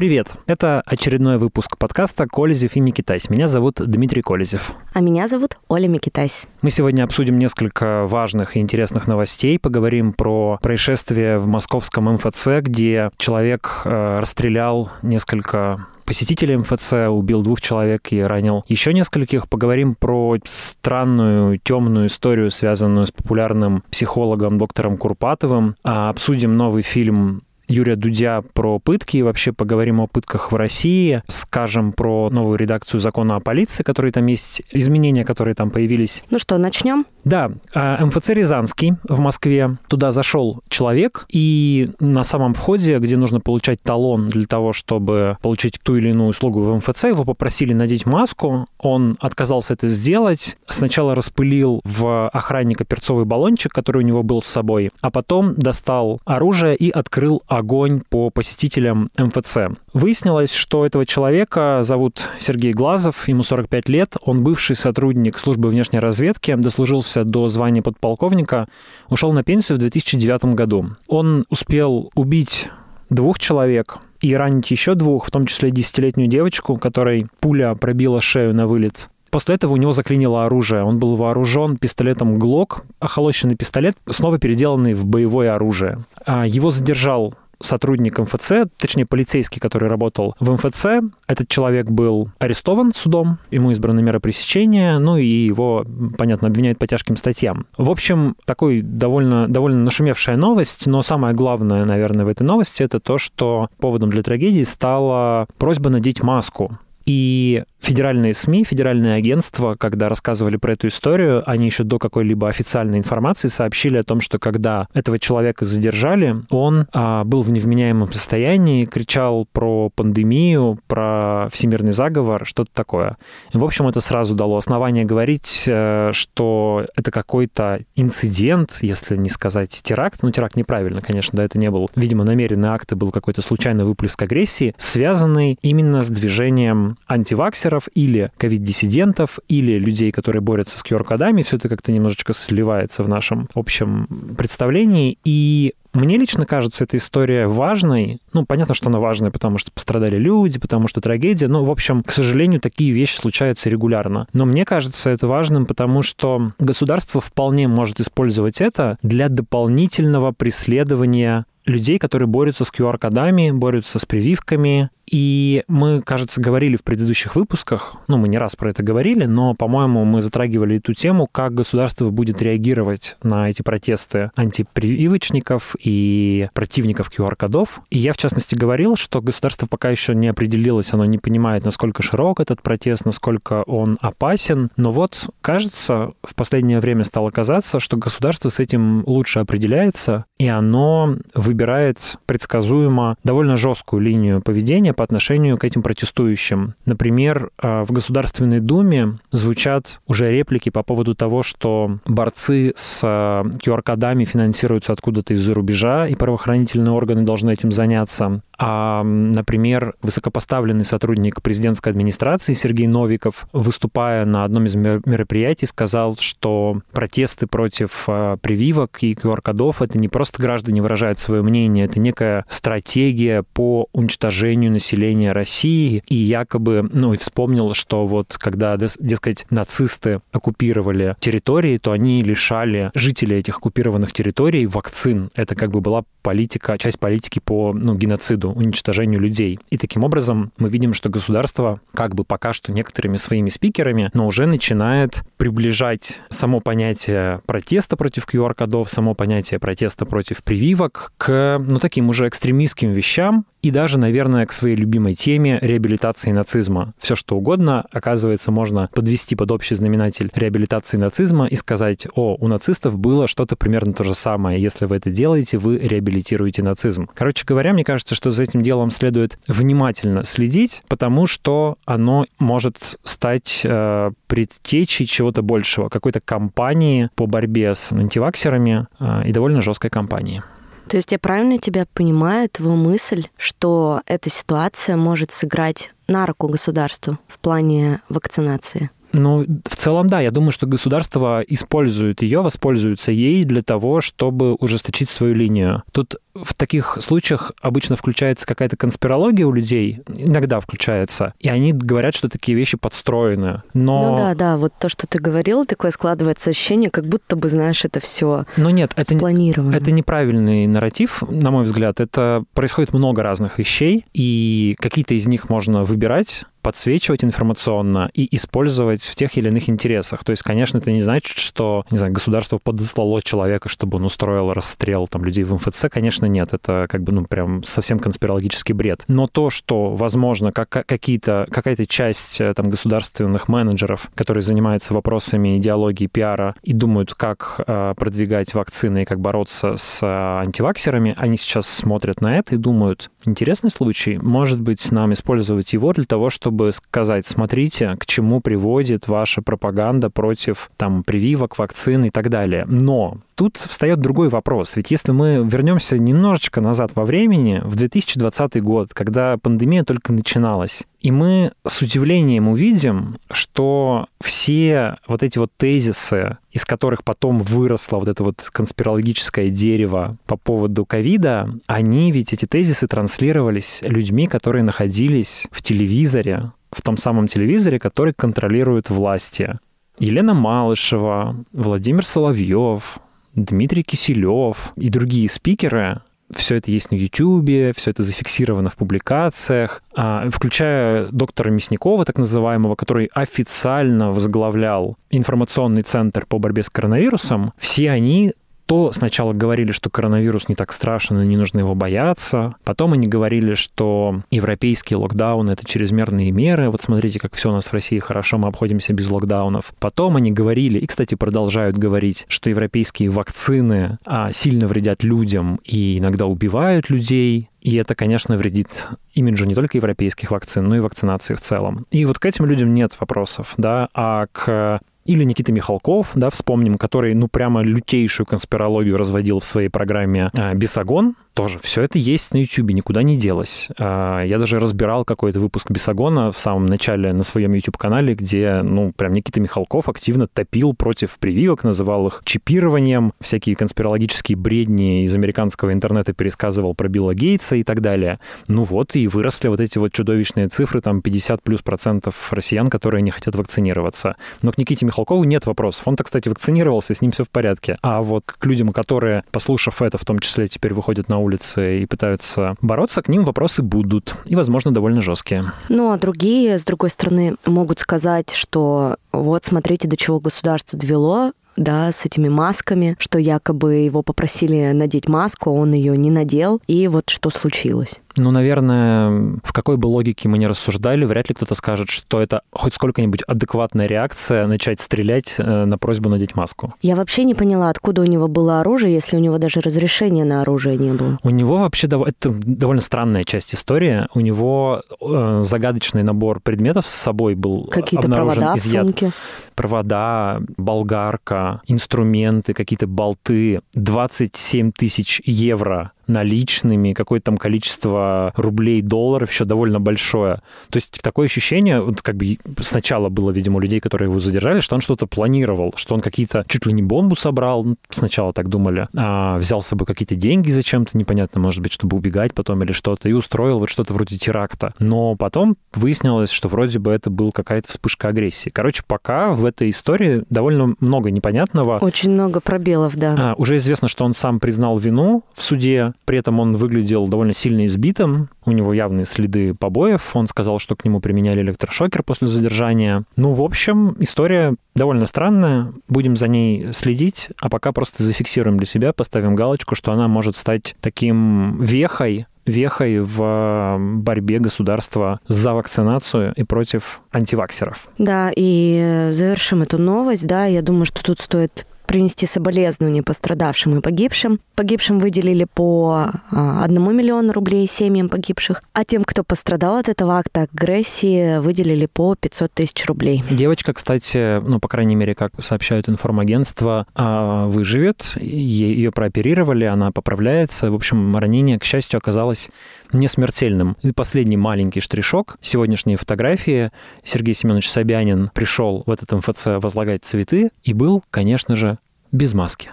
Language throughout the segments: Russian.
Привет! Это очередной выпуск подкаста «Колезев и Микитайс». Меня зовут Дмитрий Колезев. А меня зовут Оля Микитайс. Мы сегодня обсудим несколько важных и интересных новостей. Поговорим про происшествие в московском МФЦ, где человек э, расстрелял несколько посетителей МФЦ, убил двух человек и ранил еще нескольких. Поговорим про странную, темную историю, связанную с популярным психологом доктором Курпатовым. А обсудим новый фильм Юрия Дудя про пытки и вообще поговорим о пытках в России, скажем про новую редакцию закона о полиции, которые там есть, изменения, которые там появились. Ну что, начнем? Да, а, МФЦ Рязанский в Москве. Туда зашел человек, и на самом входе, где нужно получать талон для того, чтобы получить ту или иную услугу в МФЦ, его попросили надеть маску. Он отказался это сделать. Сначала распылил в охранника перцовый баллончик, который у него был с собой, а потом достал оружие и открыл огонь по посетителям МФЦ. Выяснилось, что этого человека зовут Сергей Глазов, ему 45 лет, он бывший сотрудник службы внешней разведки, дослужился до звания подполковника, ушел на пенсию в 2009 году. Он успел убить двух человек, и ранить еще двух, в том числе десятилетнюю девочку, которой пуля пробила шею на вылет. После этого у него заклинило оружие. Он был вооружен пистолетом ГЛОК, охолощенный пистолет, снова переделанный в боевое оружие. А его задержал сотрудник МФЦ, точнее полицейский, который работал в МФЦ. Этот человек был арестован судом, ему избраны меры пресечения, ну и его, понятно, обвиняют по тяжким статьям. В общем, такой довольно, довольно нашумевшая новость, но самое главное, наверное, в этой новости это то, что поводом для трагедии стала просьба надеть маску. И федеральные СМИ, федеральные агентства, когда рассказывали про эту историю, они еще до какой-либо официальной информации сообщили о том, что когда этого человека задержали, он а, был в невменяемом состоянии, кричал про пандемию, про всемирный заговор, что-то такое. И, в общем, это сразу дало основание говорить, э, что это какой-то инцидент, если не сказать теракт. Ну, теракт неправильно, конечно, да, это не был, видимо, намеренный акт, это был какой-то случайный выплеск агрессии, связанный именно с движением антиваксеров, инфлюенсеров или ковид-диссидентов, или людей, которые борются с QR-кодами. Все это как-то немножечко сливается в нашем общем представлении. И мне лично кажется эта история важной. Ну, понятно, что она важная, потому что пострадали люди, потому что трагедия. Но, в общем, к сожалению, такие вещи случаются регулярно. Но мне кажется это важным, потому что государство вполне может использовать это для дополнительного преследования людей, которые борются с QR-кодами, борются с прививками, и мы, кажется, говорили в предыдущих выпусках, ну, мы не раз про это говорили, но, по-моему, мы затрагивали эту тему, как государство будет реагировать на эти протесты антипрививочников и противников QR-кодов. И я, в частности, говорил, что государство пока еще не определилось, оно не понимает, насколько широк этот протест, насколько он опасен. Но вот, кажется, в последнее время стало казаться, что государство с этим лучше определяется, и оно выбирает предсказуемо довольно жесткую линию поведения по отношению к этим протестующим. Например, э, в Государственной Думе звучат уже реплики по поводу того, что борцы с QR-кодами э, финансируются откуда-то из-за рубежа, и правоохранительные органы должны этим заняться. А, например, высокопоставленный сотрудник президентской администрации Сергей Новиков, выступая на одном из мероприятий, сказал, что протесты против э, прививок и QR-кодов — это не просто граждане выражают свое мнение, это некая стратегия по уничтожению населения России, и якобы, ну, и вспомнил, что вот когда, дескать, нацисты оккупировали территории, то они лишали жителей этих оккупированных территорий вакцин. Это как бы была политика, часть политики по ну, геноциду, уничтожению людей. И таким образом мы видим, что государство как бы пока что некоторыми своими спикерами, но уже начинает приближать само понятие протеста против QR-кодов, само понятие протеста против прививок к, ну, таким уже экстремистским вещам и даже, наверное, к своей любимой теме реабилитации нацизма. Все что угодно, оказывается, можно подвести под общий знаменатель реабилитации нацизма и сказать, о, у нацистов было что-то примерно то же самое. Если вы это делаете, вы реабилитируете нацизм. Короче говоря, мне кажется, что за этим делом следует внимательно следить, потому что оно может стать э, предтечей чего-то большего, какой-то кампании по борьбе с антиваксерами э, и довольно жесткой кампании. То есть я правильно тебя понимаю, твою мысль, что эта ситуация может сыграть на руку государству в плане вакцинации? Ну, в целом, да. Я думаю, что государство использует ее, воспользуется ей для того, чтобы ужесточить свою линию. Тут в таких случаях обычно включается какая-то конспирология у людей, иногда включается, и они говорят, что такие вещи подстроены. Но... Ну да, да, вот то, что ты говорил, такое складывается ощущение, как будто бы, знаешь, это все Но нет, это, спланировано. это неправильный нарратив, на мой взгляд. Это происходит много разных вещей, и какие-то из них можно выбирать, подсвечивать информационно и использовать в тех или иных интересах. То есть, конечно, это не значит, что, не знаю, государство подослало человека, чтобы он устроил расстрел там, людей в МФЦ. Конечно, нет. Это как бы, ну, прям совсем конспирологический бред. Но то, что, возможно, как, какие-то, какая-то часть э, там государственных менеджеров, которые занимаются вопросами идеологии, пиара и думают, как э, продвигать вакцины и как бороться с э, антиваксерами, они сейчас смотрят на это и думают, интересный случай, может быть, нам использовать его для того, чтобы чтобы сказать, смотрите, к чему приводит ваша пропаганда против там прививок, вакцин и так далее. Но тут встает другой вопрос. Ведь если мы вернемся немножечко назад во времени, в 2020 год, когда пандемия только начиналась, и мы с удивлением увидим, что все вот эти вот тезисы, из которых потом выросло вот это вот конспирологическое дерево по поводу ковида, они ведь эти тезисы транслировались людьми, которые находились в телевизоре, в том самом телевизоре, который контролирует власти. Елена Малышева, Владимир Соловьев, Дмитрий Киселев и другие спикеры, все это есть на YouTube, все это зафиксировано в публикациях, а, включая доктора Мясникова, так называемого, который официально возглавлял информационный центр по борьбе с коронавирусом, все они то сначала говорили, что коронавирус не так страшен и не нужно его бояться. Потом они говорили, что европейские локдауны — это чрезмерные меры. Вот смотрите, как все у нас в России хорошо, мы обходимся без локдаунов. Потом они говорили, и, кстати, продолжают говорить, что европейские вакцины а, сильно вредят людям и иногда убивают людей. И это, конечно, вредит имиджу не только европейских вакцин, но и вакцинации в целом. И вот к этим людям нет вопросов, да, а к или Никита Михалков, да, вспомним, который, ну, прямо лютейшую конспирологию разводил в своей программе а, «Бесогон», тоже все это есть на YouTube, никуда не делось. А, я даже разбирал какой-то выпуск Бесогона в самом начале на своем YouTube-канале, где, ну, прям Никита Михалков активно топил против прививок, называл их чипированием, всякие конспирологические бредни из американского интернета пересказывал про Билла Гейтса и так далее. Ну вот, и выросли вот эти вот чудовищные цифры, там 50 плюс процентов россиян, которые не хотят вакцинироваться. Но к Никите Михалкову нет вопросов. Он-то, кстати, вакцинировался, с ним все в порядке. А вот к людям, которые, послушав это, в том числе теперь выходят на улице и пытаются бороться, к ним вопросы будут. И, возможно, довольно жесткие. Ну, а другие, с другой стороны, могут сказать, что вот смотрите, до чего государство довело, да, с этими масками, что якобы его попросили надеть маску, он ее не надел, и вот что случилось. Ну, наверное, в какой бы логике мы ни рассуждали, вряд ли кто-то скажет, что это хоть сколько-нибудь адекватная реакция начать стрелять э, на просьбу надеть маску. Я вообще не поняла, откуда у него было оружие, если у него даже разрешения на оружие не было. У него вообще это довольно странная часть истории. У него э, загадочный набор предметов с собой был Какие-то обнаружен, провода изъят. в сумке. Провода, болгарка, инструменты, какие-то болты. 27 тысяч евро наличными, какое-то там количество рублей, долларов еще довольно большое. То есть такое ощущение, вот как бы сначала было, видимо, у людей, которые его задержали, что он что-то планировал, что он какие-то чуть ли не бомбу собрал, ну, сначала так думали, а взял с собой какие-то деньги зачем-то, непонятно, может быть, чтобы убегать потом или что-то, и устроил вот что-то вроде теракта. Но потом выяснилось, что вроде бы это был какая-то вспышка агрессии. Короче, пока в этой истории довольно много непонятного. Очень много пробелов, да. А, уже известно, что он сам признал вину в суде, при этом он выглядел довольно сильно избитым, у него явные следы побоев. Он сказал, что к нему применяли электрошокер после задержания. Ну, в общем, история довольно странная. Будем за ней следить, а пока просто зафиксируем для себя, поставим галочку, что она может стать таким вехой вехой в борьбе государства за вакцинацию и против антиваксеров. Да, и завершим эту новость, да, я думаю, что тут стоит принести соболезнования пострадавшим и погибшим. Погибшим выделили по а, одному миллиону рублей семьям погибших, а тем, кто пострадал от этого акта агрессии, выделили по 500 тысяч рублей. Девочка, кстати, ну, по крайней мере, как сообщают информагентства, а, выживет. Ее прооперировали, она поправляется. В общем, ранение, к счастью, оказалось не смертельным. И последний маленький штришок. Сегодняшние фотографии. Сергей Семенович Собянин пришел в этот МФЦ возлагать цветы и был, конечно же, без маски.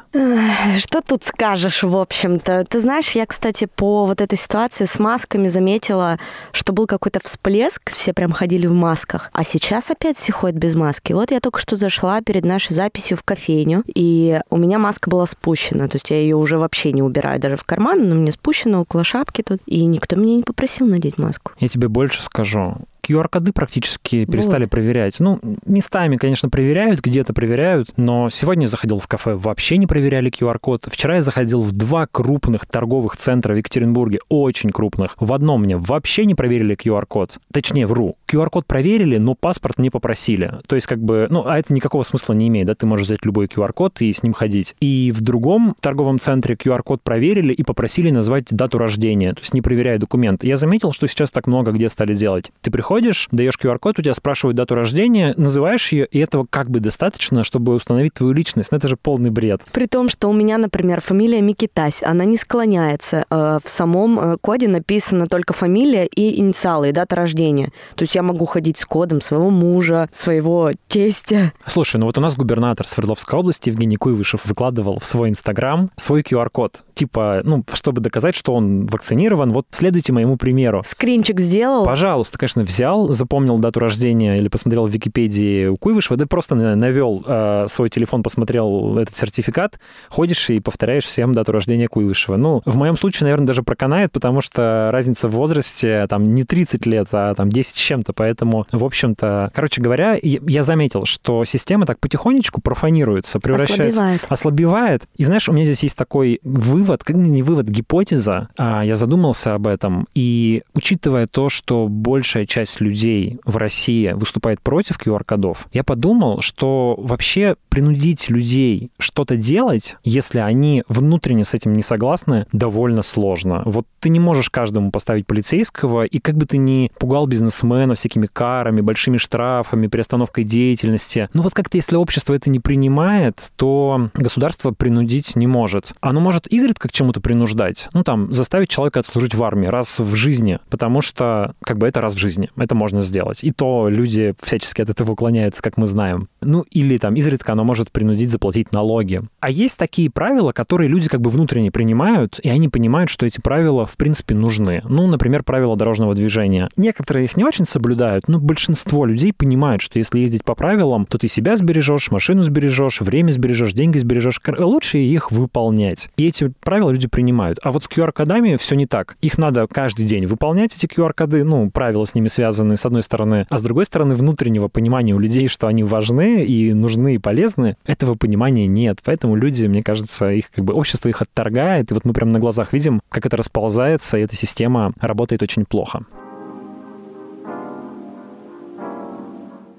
Что тут скажешь, в общем-то? Ты знаешь, я, кстати, по вот этой ситуации с масками заметила, что был какой-то всплеск, все прям ходили в масках, а сейчас опять все ходят без маски. Вот я только что зашла перед нашей записью в кофейню, и у меня маска была спущена, то есть я ее уже вообще не убираю даже в карман, но мне спущена около шапки тут, и никто меня не попросил надеть маску. Я тебе больше скажу. QR-коды практически перестали вот. проверять. Ну, местами, конечно, проверяют, где-то проверяют, но сегодня я заходил в кафе, вообще не проверяли QR-код. Вчера я заходил в два крупных торговых центра в Екатеринбурге, очень крупных. В одном мне вообще не проверили QR-код. Точнее, вру. QR-код проверили, но паспорт не попросили. То есть, как бы, ну, а это никакого смысла не имеет, да, ты можешь взять любой QR-код и с ним ходить. И в другом торговом центре QR-код проверили и попросили назвать дату рождения, то есть не проверяя документ. Я заметил, что сейчас так много где стали делать. Ты приходишь приходишь, даешь QR-код, у тебя спрашивают дату рождения, называешь ее, и этого как бы достаточно, чтобы установить твою личность. Но это же полный бред. При том, что у меня, например, фамилия Микитась, она не склоняется. Э, в самом э, коде написана только фамилия и инициалы, и дата рождения. То есть я могу ходить с кодом своего мужа, своего тестя. Слушай, ну вот у нас губернатор Свердловской области Евгений Куйвышев выкладывал в свой Инстаграм свой QR-код. Типа, ну, чтобы доказать, что он вакцинирован, вот следуйте моему примеру. Скринчик сделал? Пожалуйста, конечно, взял запомнил дату рождения или посмотрел в Википедии у Куйвышева, ты просто навел э, свой телефон, посмотрел этот сертификат, ходишь и повторяешь всем дату рождения Куйвышева. Ну, в моем случае, наверное, даже проканает, потому что разница в возрасте там не 30 лет, а там 10 с чем-то, поэтому, в общем-то, короче говоря, я заметил, что система так потихонечку профанируется, превращается... Ослабевает. Ослабевает. И знаешь, у меня здесь есть такой вывод, не вывод, гипотеза, а я задумался об этом, и учитывая то, что большая часть людей в России выступает против QR-кодов, я подумал, что вообще принудить людей что-то делать, если они внутренне с этим не согласны, довольно сложно. Вот ты не можешь каждому поставить полицейского, и как бы ты ни пугал бизнесмена всякими карами, большими штрафами, приостановкой деятельности, ну вот как-то если общество это не принимает, то государство принудить не может. Оно может изредка к чему-то принуждать, ну там заставить человека отслужить в армии раз в жизни, потому что как бы это раз в жизни это можно сделать. И то люди всячески от этого уклоняются, как мы знаем. Ну, или там изредка оно может принудить заплатить налоги. А есть такие правила, которые люди как бы внутренне принимают, и они понимают, что эти правила, в принципе, нужны. Ну, например, правила дорожного движения. Некоторые их не очень соблюдают, но большинство людей понимают, что если ездить по правилам, то ты себя сбережешь, машину сбережешь, время сбережешь, деньги сбережешь. Лучше их выполнять. И эти правила люди принимают. А вот с QR-кодами все не так. Их надо каждый день выполнять, эти QR-коды, ну, правила с ними связаны с одной стороны, а с другой стороны, внутреннего понимания у людей, что они важны и нужны и полезны, этого понимания нет. Поэтому люди, мне кажется, их как бы общество их отторгает, и вот мы прямо на глазах видим, как это расползается, и эта система работает очень плохо.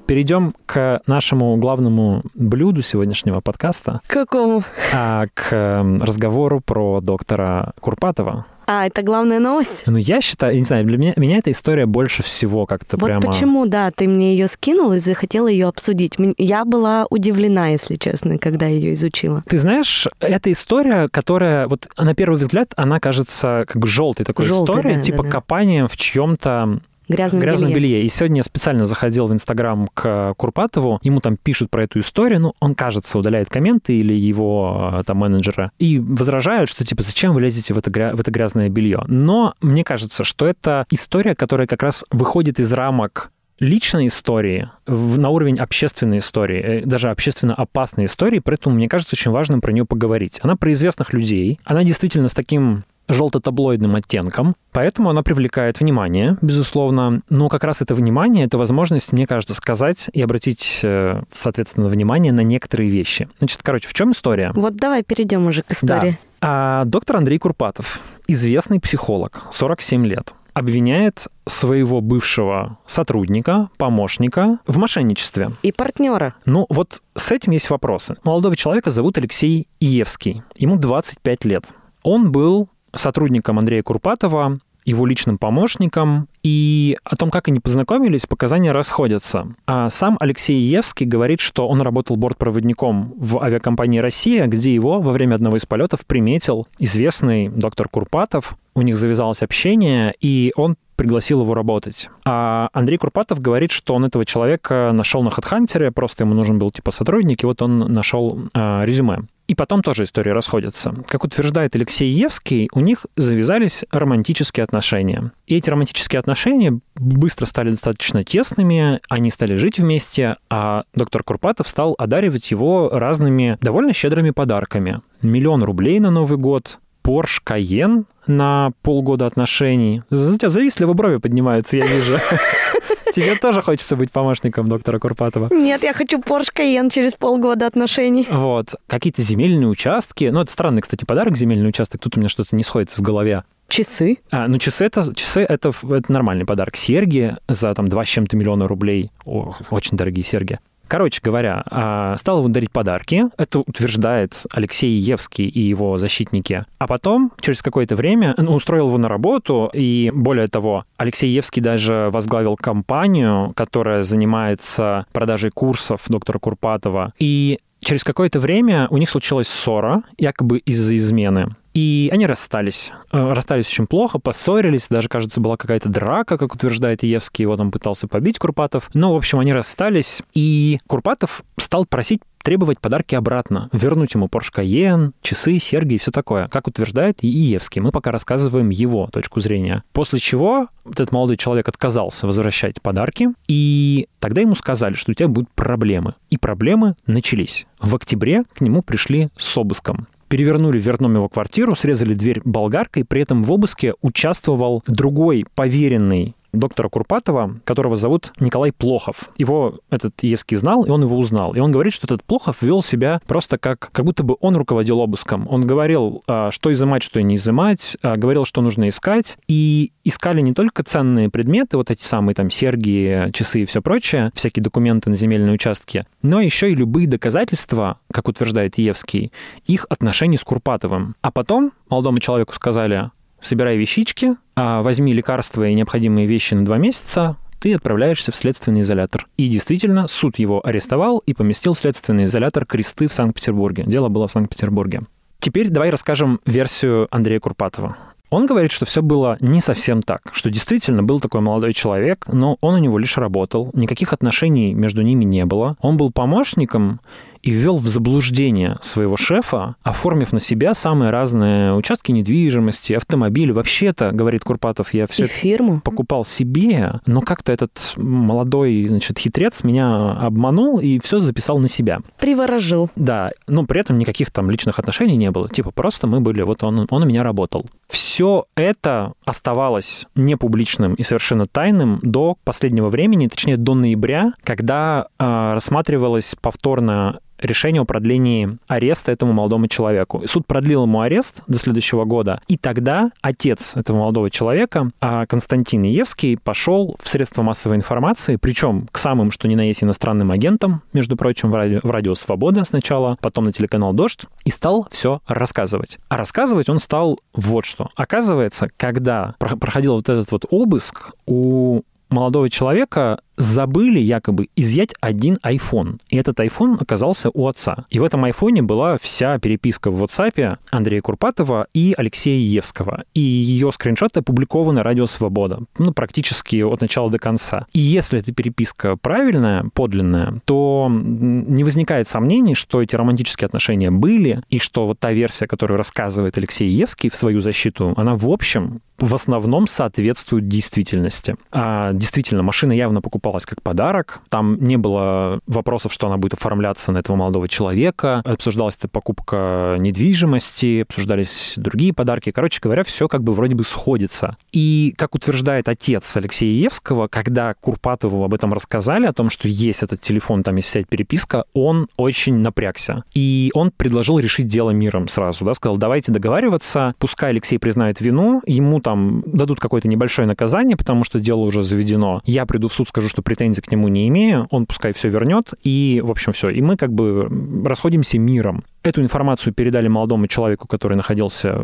Перейдем к нашему главному блюду сегодняшнего подкаста. Какому? А, к эм, разговору про доктора Курпатова. А, это главная новость? Ну, я считаю, не знаю, для меня, меня эта история больше всего как-то вот прямо... почему, да, ты мне ее скинул и захотела ее обсудить. Я была удивлена, если честно, когда ее изучила. Ты знаешь, эта история, которая, вот на первый взгляд, она кажется как бы желтой такой Желтый, историей, да, типа да, да. копанием в чем-то грязном, грязном белье. белье. И сегодня я специально заходил в Инстаграм к Курпатову, ему там пишут про эту историю, ну, он, кажется, удаляет комменты или его а, там менеджера, и возражают, что, типа, зачем вы лезете в это, в это грязное белье. Но мне кажется, что это история, которая как раз выходит из рамок личной истории в, на уровень общественной истории, э, даже общественно опасной истории, поэтому мне кажется очень важным про нее поговорить. Она про известных людей, она действительно с таким желто-таблоидным оттенком, поэтому она привлекает внимание, безусловно. Но как раз это внимание, это возможность, мне кажется, сказать и обратить, э, соответственно, внимание на некоторые вещи. Значит, короче, в чем история? Вот давай перейдем уже к истории. Да. А, доктор Андрей Курпатов, известный психолог, 47 лет обвиняет своего бывшего сотрудника, помощника в мошенничестве. И партнера. Ну, вот с этим есть вопросы. Молодого человека зовут Алексей Иевский. Ему 25 лет. Он был сотрудником Андрея Курпатова, его личным помощником, и о том, как они познакомились, показания расходятся. А сам Алексей Евский говорит, что он работал бортпроводником в авиакомпании «Россия», где его во время одного из полетов приметил известный доктор Курпатов. У них завязалось общение, и он пригласил его работать. А Андрей Курпатов говорит, что он этого человека нашел на HeadHunter, просто ему нужен был типа сотрудник, и вот он нашел э, резюме. И потом тоже истории расходятся. Как утверждает Алексей Евский, у них завязались романтические отношения. И эти романтические отношения быстро стали достаточно тесными, они стали жить вместе, а доктор Курпатов стал одаривать его разными довольно щедрыми подарками. Миллион рублей на Новый год, Porsche Cayenne на полгода отношений. За тебя завистливо брови поднимаются, я вижу. Тебе тоже хочется быть помощником доктора Курпатова? Нет, я хочу Porsche Cayenne через полгода отношений. Вот. Какие-то земельные участки. Ну, это странный, кстати, подарок, земельный участок. Тут у меня что-то не сходится в голове. Часы? А, ну, часы это, часы это, это нормальный подарок. Серьги за там два с чем-то миллиона рублей. О, очень дорогие серьги. Короче говоря, а, стал ему дарить подарки. Это утверждает Алексей Евский и его защитники. А потом, через какое-то время, ну, устроил его на работу. И более того, Алексей Евский даже возглавил компанию, которая занимается продажей курсов доктора Курпатова. И через какое-то время у них случилась ссора, якобы из-за измены. И они расстались. Э, расстались очень плохо, поссорились, даже, кажется, была какая-то драка, как утверждает Иевский, его там пытался побить Курпатов. Но, в общем, они расстались, и Курпатов стал просить требовать подарки обратно, вернуть ему Porsche Cayenne, часы, серьги и все такое, как утверждает и Иевский. Мы пока рассказываем его точку зрения. После чего этот молодой человек отказался возвращать подарки, и тогда ему сказали, что у тебя будут проблемы. И проблемы начались. В октябре к нему пришли с обыском перевернули вверх дном его квартиру, срезали дверь болгаркой, при этом в обыске участвовал другой поверенный доктора Курпатова, которого зовут Николай Плохов. Его этот Евский знал, и он его узнал. И он говорит, что этот Плохов вел себя просто как, как будто бы он руководил обыском. Он говорил, а, что изымать, что не изымать, а, говорил, что нужно искать. И искали не только ценные предметы, вот эти самые там серьги, часы и все прочее, всякие документы на земельные участки, но еще и любые доказательства, как утверждает Евский, их отношений с Курпатовым. А потом молодому человеку сказали, собирай вещички, а возьми лекарства и необходимые вещи на два месяца, ты отправляешься в следственный изолятор. И действительно, суд его арестовал и поместил в следственный изолятор Кресты в Санкт-Петербурге. Дело было в Санкт-Петербурге. Теперь давай расскажем версию Андрея Курпатова. Он говорит, что все было не совсем так, что действительно был такой молодой человек, но он у него лишь работал, никаких отношений между ними не было. Он был помощником, и ввел в заблуждение своего шефа, оформив на себя самые разные участки недвижимости, автомобили. Вообще-то, говорит Курпатов, я все фирму покупал себе, но как-то этот молодой, значит, хитрец меня обманул и все записал на себя. Приворожил. Да, но при этом никаких там личных отношений не было. Типа просто мы были, вот он, он у меня работал. Все это оставалось не публичным и совершенно тайным до последнего времени, точнее до ноября, когда э, рассматривалась повторно решение о продлении ареста этому молодому человеку. Суд продлил ему арест до следующего года, и тогда отец этого молодого человека, а, Константин Иевский, пошел в средства массовой информации, причем к самым, что ни на есть, иностранным агентам, между прочим, в радио, в радио «Свобода» сначала, потом на телеканал «Дождь», и стал все рассказывать. А рассказывать он стал вот что. Оказывается, когда проходил вот этот вот обыск, у молодого человека забыли якобы изъять один iPhone. И этот iPhone оказался у отца. И в этом iPhone была вся переписка в WhatsApp Андрея Курпатова и Алексея Евского. И ее скриншоты опубликованы Радио Свобода. Ну, практически от начала до конца. И если эта переписка правильная, подлинная, то не возникает сомнений, что эти романтические отношения были, и что вот та версия, которую рассказывает Алексей Евский в свою защиту, она в общем в основном соответствует действительности. А действительно, машина явно покупала покупалась как подарок. Там не было вопросов, что она будет оформляться на этого молодого человека. Обсуждалась эта покупка недвижимости, обсуждались другие подарки. Короче говоря, все как бы вроде бы сходится. И, как утверждает отец Алексея Евского, когда Курпатову об этом рассказали, о том, что есть этот телефон, там есть вся эта переписка, он очень напрягся. И он предложил решить дело миром сразу, да, сказал, давайте договариваться, пускай Алексей признает вину, ему там дадут какое-то небольшое наказание, потому что дело уже заведено. Я приду в суд, скажу, что претензий к нему не имею, он пускай все вернет, и, в общем, все. И мы как бы расходимся миром. Эту информацию передали молодому человеку, который находился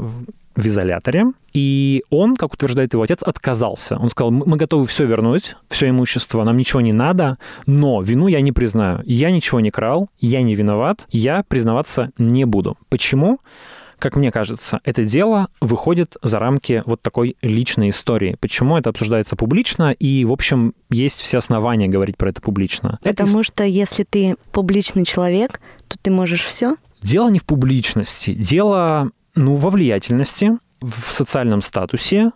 в изоляторе, и он, как утверждает его отец, отказался. Он сказал, мы готовы все вернуть, все имущество, нам ничего не надо, но вину я не признаю. Я ничего не крал, я не виноват, я признаваться не буду. Почему? Как мне кажется, это дело выходит за рамки вот такой личной истории. Почему это обсуждается публично, и, в общем, есть все основания говорить про это публично. Потому это... что если ты публичный человек, то ты можешь все? Дело не в публичности, дело, ну, во влиятельности, в социальном статусе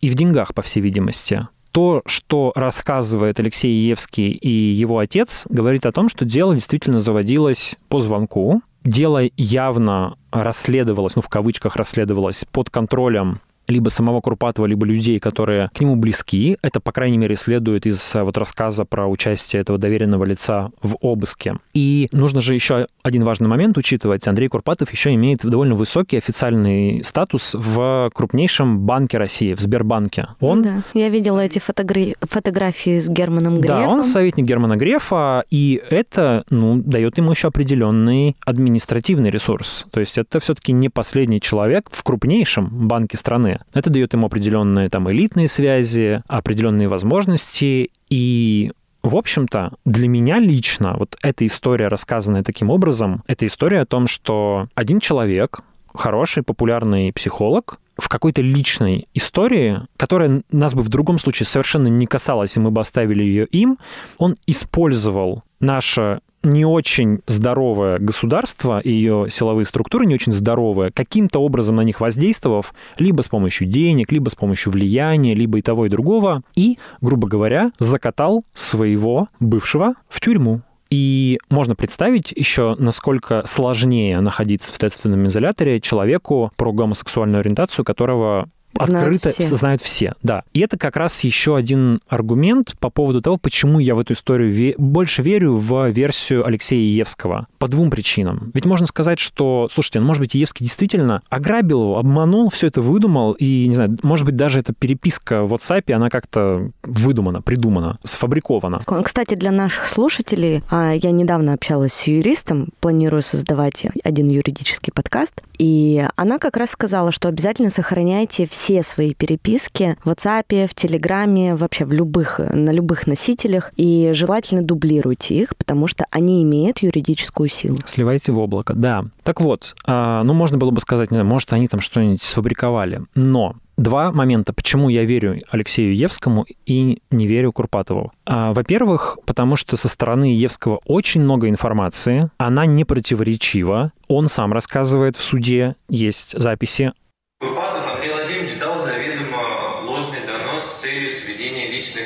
и в деньгах, по всей видимости то, что рассказывает Алексей Евский и его отец, говорит о том, что дело действительно заводилось по звонку, дело явно расследовалось, ну, в кавычках расследовалось, под контролем либо самого Курпатова, либо людей, которые к нему близки. Это, по крайней мере, следует из э, вот рассказа про участие этого доверенного лица в обыске. И нужно же еще один важный момент учитывать. Андрей Курпатов еще имеет довольно высокий официальный статус в крупнейшем банке России, в Сбербанке. Он... Да, я видела эти фотографии, фотографии с Германом Грефом. Да, он советник Германа Грефа, и это, ну, дает ему еще определенный административный ресурс. То есть это все-таки не последний человек в крупнейшем банке страны, это дает ему определенные там элитные связи, определенные возможности, и в общем-то, для меня лично вот эта история, рассказанная таким образом, это история о том, что один человек, хороший, популярный психолог, в какой-то личной истории, которая нас бы в другом случае совершенно не касалась, и мы бы оставили ее им, он использовал наше не очень здоровое государство и ее силовые структуры не очень здоровые, каким-то образом на них воздействовав, либо с помощью денег, либо с помощью влияния, либо и того, и другого, и, грубо говоря, закатал своего бывшего в тюрьму. И можно представить еще, насколько сложнее находиться в следственном изоляторе человеку про гомосексуальную ориентацию, которого открыто знают все. знают все, да. И это как раз еще один аргумент по поводу того, почему я в эту историю ве- больше верю в версию Алексея Евского. По двум причинам. Ведь можно сказать, что, слушайте, ну, может быть, Евский действительно ограбил его, обманул, все это выдумал, и, не знаю, может быть, даже эта переписка в WhatsApp, она как-то выдумана, придумана, сфабрикована. Кстати, для наших слушателей, а, я недавно общалась с юристом, планирую создавать один юридический подкаст, и она как раз сказала, что обязательно сохраняйте все все свои переписки в WhatsApp, в Телеграме, вообще в любых, на любых носителях, и желательно дублируйте их, потому что они имеют юридическую силу. Сливайте в облако, да. Так вот, а, ну, можно было бы сказать, может, они там что-нибудь сфабриковали, но Два момента, почему я верю Алексею Евскому и не верю Курпатову. А, во-первых, потому что со стороны Евского очень много информации, она не противоречива, он сам рассказывает в суде, есть записи.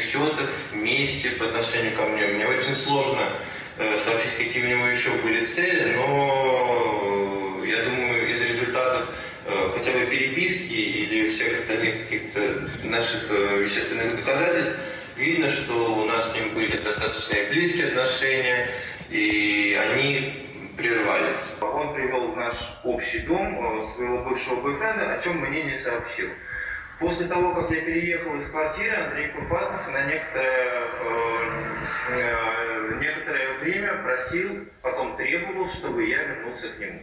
Счетов вместе по отношению ко мне. Мне очень сложно э, сообщить, какие у него еще были цели, но я думаю, из результатов э, хотя бы переписки или всех остальных каких-то наших э, вещественных доказательств видно, что у нас с ним были достаточно близкие отношения, и они прервались. Он привел в наш общий дом своего бывшего бойфренда, о чем мне не сообщил. После того, как я переехал из квартиры, Андрей Курпатов на некоторое, э, э, некоторое время просил, потом требовал, чтобы я вернулся к нему.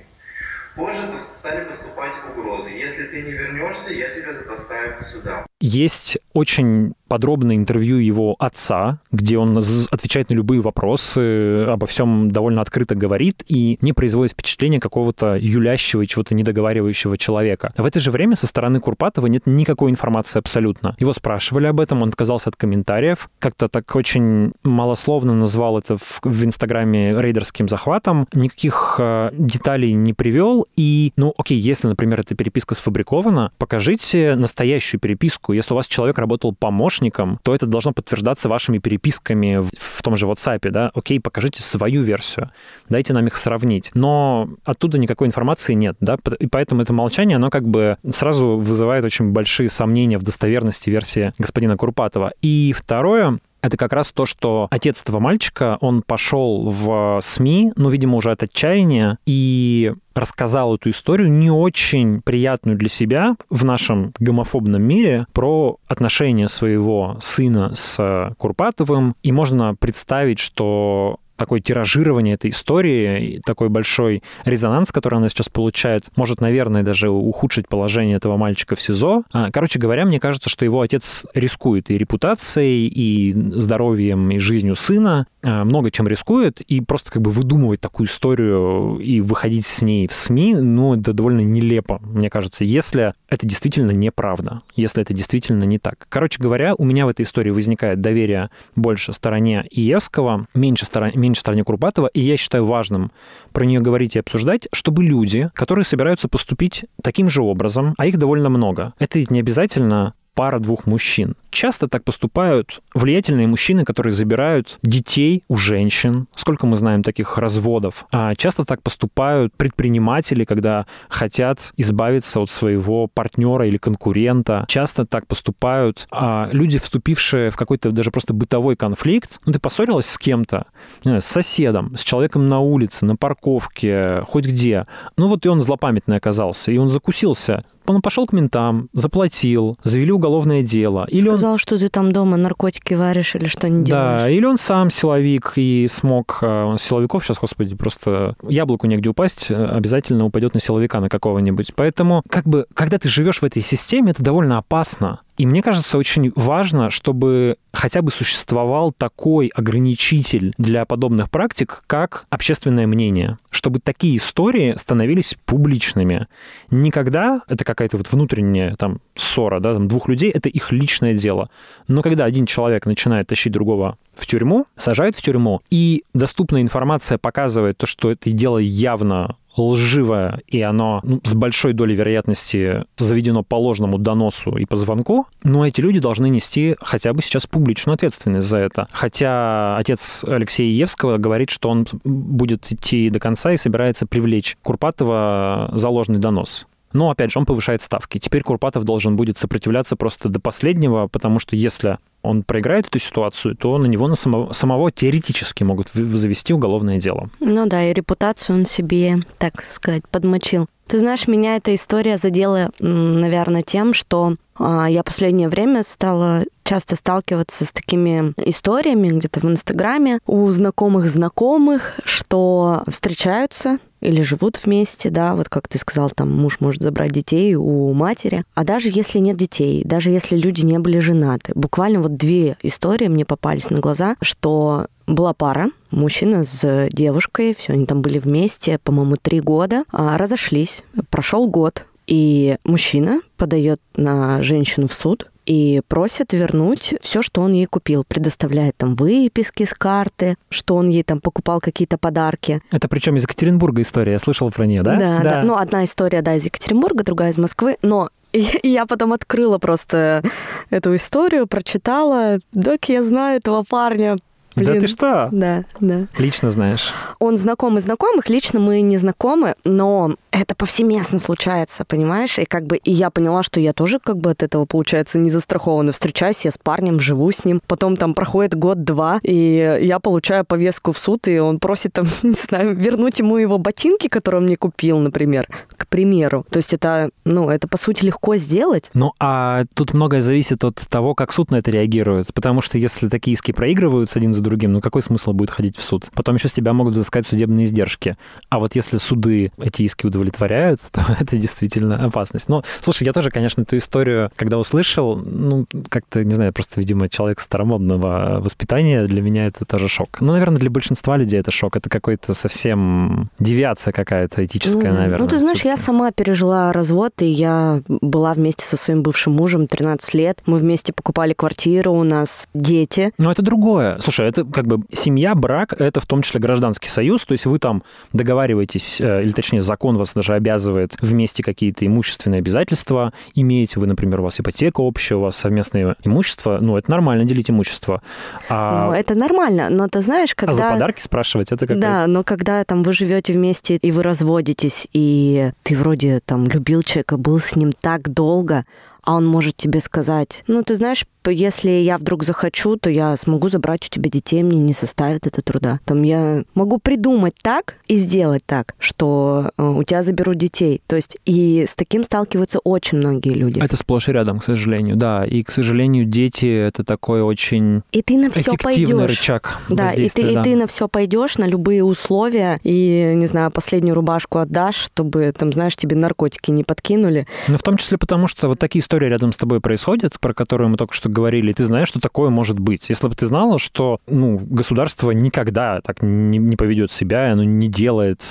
Позже стали поступать угрозы. Если ты не вернешься, я тебя затаскаю сюда. Есть очень подробное интервью его отца, где он отвечает на любые вопросы, обо всем довольно открыто говорит и не производит впечатления какого-то юлящего и чего-то недоговаривающего человека. В это же время со стороны Курпатова нет никакой информации абсолютно. Его спрашивали об этом, он отказался от комментариев, как-то так очень малословно назвал это в, в Инстаграме рейдерским захватом, никаких э, деталей не привел, и, ну, окей, если, например, эта переписка сфабрикована, покажите настоящую переписку, Если у вас человек работал помощником, то это должно подтверждаться вашими переписками в, в том же WhatsApp, да? Окей, покажите свою версию, дайте нам их сравнить. Но оттуда никакой информации нет, да? И поэтому это молчание, оно как бы сразу вызывает очень большие сомнения в достоверности версии господина Курпатова. И второе, это как раз то, что отец этого мальчика, он пошел в СМИ, ну, видимо, уже от отчаяния, и рассказал эту историю не очень приятную для себя в нашем гомофобном мире про отношения своего сына с Курпатовым. И можно представить, что такое тиражирование этой истории, такой большой резонанс, который она сейчас получает, может, наверное, даже ухудшить положение этого мальчика в СИЗО. А, короче говоря, мне кажется, что его отец рискует и репутацией, и здоровьем, и жизнью сына, а, много чем рискует, и просто как бы выдумывать такую историю и выходить с ней в СМИ, ну, это довольно нелепо, мне кажется, если это действительно неправда, если это действительно не так. Короче говоря, у меня в этой истории возникает доверие больше стороне Иевского, меньше стороне меньше стороне Курбатова, и я считаю важным про нее говорить и обсуждать, чтобы люди, которые собираются поступить таким же образом, а их довольно много, это ведь не обязательно пара двух мужчин. Часто так поступают влиятельные мужчины, которые забирают детей у женщин. Сколько мы знаем таких разводов? А часто так поступают предприниматели, когда хотят избавиться от своего партнера или конкурента. Часто так поступают а люди, вступившие в какой-то даже просто бытовой конфликт. Ну, ты поссорилась с кем-то, с соседом, с человеком на улице, на парковке, хоть где. Ну вот и он злопамятный оказался, и он закусился он пошел к ментам, заплатил, завели уголовное дело. Или Сказал, он... что ты там дома наркотики варишь или что-нибудь делаешь. Да, или он сам силовик и смог... Э, он силовиков сейчас, господи, просто яблоку негде упасть, э, обязательно упадет на силовика на какого-нибудь. Поэтому, как бы, когда ты живешь в этой системе, это довольно опасно. И мне кажется, очень важно, чтобы хотя бы существовал такой ограничитель для подобных практик, как общественное мнение, чтобы такие истории становились публичными. Никогда это какая-то вот внутренняя там ссора, да, там двух людей, это их личное дело. Но когда один человек начинает тащить другого в тюрьму, сажает в тюрьму, и доступная информация показывает то, что это дело явно лживое, и оно ну, с большой долей вероятности заведено по ложному доносу и по звонку, но эти люди должны нести хотя бы сейчас публичную ответственность за это. Хотя отец Алексея Евского говорит, что он будет идти до конца и собирается привлечь Курпатова за ложный донос. Но, опять же, он повышает ставки. Теперь Курпатов должен будет сопротивляться просто до последнего, потому что если он проиграет эту ситуацию, то на него на самого, самого теоретически могут завести уголовное дело. Ну да, и репутацию он себе, так сказать, подмочил. Ты знаешь, меня эта история задела, наверное, тем, что а, я последнее время стала часто сталкиваться с такими историями где-то в Инстаграме у знакомых знакомых, что встречаются или живут вместе, да, вот как ты сказал, там муж может забрать детей у матери. А даже если нет детей, даже если люди не были женаты, буквально вот две истории мне попались на глаза, что была пара, мужчина с девушкой, все, они там были вместе, по-моему, три года, а разошлись, прошел год, и мужчина подает на женщину в суд и просит вернуть все, что он ей купил. Предоставляет там выписки с карты, что он ей там покупал какие-то подарки. Это причем из Екатеринбурга история, я слышала про нее, да? Да, да. да. Ну, одна история, да, из Екатеринбурга, другая из Москвы, но и я потом открыла просто эту историю, прочитала. Док, я знаю этого парня, Блин. Да ты что? Да, да. Лично знаешь? Он знакомый знакомых, лично мы не знакомы, но это повсеместно случается, понимаешь? И как бы и я поняла, что я тоже как бы от этого, получается, не застрахована. Встречаюсь я с парнем, живу с ним, потом там проходит год-два, и я получаю повестку в суд, и он просит там, не знаю, вернуть ему его ботинки, которые он мне купил, например, к примеру. То есть это, ну, это по сути легко сделать. Ну, а тут многое зависит от того, как суд на это реагирует, потому что если такие иски проигрываются один за другим, ну какой смысл будет ходить в суд? Потом еще с тебя могут взыскать судебные издержки. А вот если суды эти иски удовлетворяют, то это действительно опасность. Но, слушай, я тоже, конечно, эту историю, когда услышал, ну, как-то, не знаю, просто, видимо, человек старомодного воспитания, для меня это тоже шок. Ну, наверное, для большинства людей это шок. Это какой-то совсем девиация какая-то этическая, ну, наверное. Ну, ты знаешь, я сама пережила развод, и я была вместе со своим бывшим мужем 13 лет. Мы вместе покупали квартиру, у нас дети. Ну, это другое. Слушай, это как бы семья, брак, это в том числе гражданский союз, то есть вы там договариваетесь, э, или точнее закон вас даже обязывает вместе какие-то имущественные обязательства иметь, вы, например, у вас ипотека общая, у вас совместное имущество, ну, это нормально делить имущество. А... Ну, это нормально, но ты знаешь, когда... А за подарки спрашивать, это как Да, но когда там вы живете вместе и вы разводитесь, и ты вроде там любил человека, был с ним так долго, а он может тебе сказать, ну, ты знаешь, если я вдруг захочу, то я смогу забрать у тебя детей, мне не составит это труда. Там я могу придумать так и сделать так, что э, у тебя заберут детей. То есть и с таким сталкиваются очень многие люди. Это сплошь и рядом, к сожалению, да. И, к сожалению, дети это такой очень и ты на все пойдешь. рычаг Да, и ты, да. и ты на все пойдешь, на любые условия, и, не знаю, последнюю рубашку отдашь, чтобы, там, знаешь, тебе наркотики не подкинули. Ну, в том числе потому, что вот такие истории рядом с тобой происходят, про которые мы только что говорили, ты знаешь, что такое может быть. Если бы ты знала, что ну, государство никогда так не, не поведет себя, оно не делает,